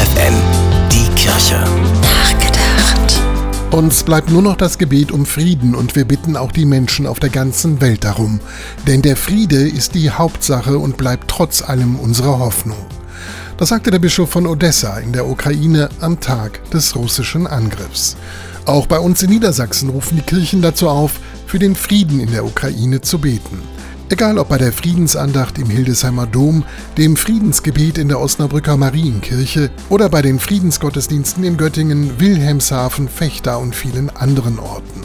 FFN, die Kirche. Nachgedacht. Uns bleibt nur noch das Gebet um Frieden und wir bitten auch die Menschen auf der ganzen Welt darum. Denn der Friede ist die Hauptsache und bleibt trotz allem unsere Hoffnung. Das sagte der Bischof von Odessa in der Ukraine am Tag des russischen Angriffs. Auch bei uns in Niedersachsen rufen die Kirchen dazu auf, für den Frieden in der Ukraine zu beten. Egal ob bei der Friedensandacht im Hildesheimer Dom, dem Friedensgebet in der Osnabrücker Marienkirche oder bei den Friedensgottesdiensten in Göttingen, Wilhelmshaven, Fechter und vielen anderen Orten.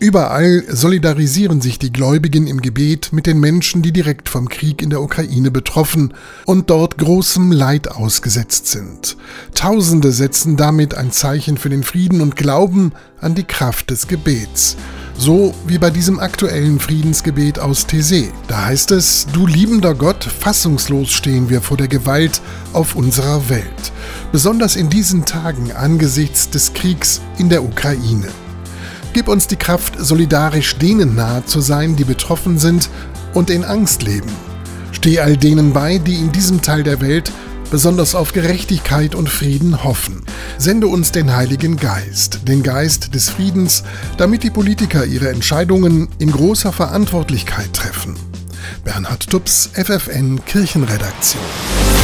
Überall solidarisieren sich die Gläubigen im Gebet mit den Menschen, die direkt vom Krieg in der Ukraine betroffen und dort großem Leid ausgesetzt sind. Tausende setzen damit ein Zeichen für den Frieden und glauben an die Kraft des Gebets. So wie bei diesem aktuellen Friedensgebet aus Thésée. Da heißt es, du liebender Gott, fassungslos stehen wir vor der Gewalt auf unserer Welt. Besonders in diesen Tagen angesichts des Kriegs in der Ukraine. Gib uns die Kraft, solidarisch denen nahe zu sein, die betroffen sind und in Angst leben. Steh all denen bei, die in diesem Teil der Welt besonders auf Gerechtigkeit und Frieden hoffen. Sende uns den Heiligen Geist, den Geist des Friedens, damit die Politiker ihre Entscheidungen in großer Verantwortlichkeit treffen. Bernhard Tubbs, FFN Kirchenredaktion.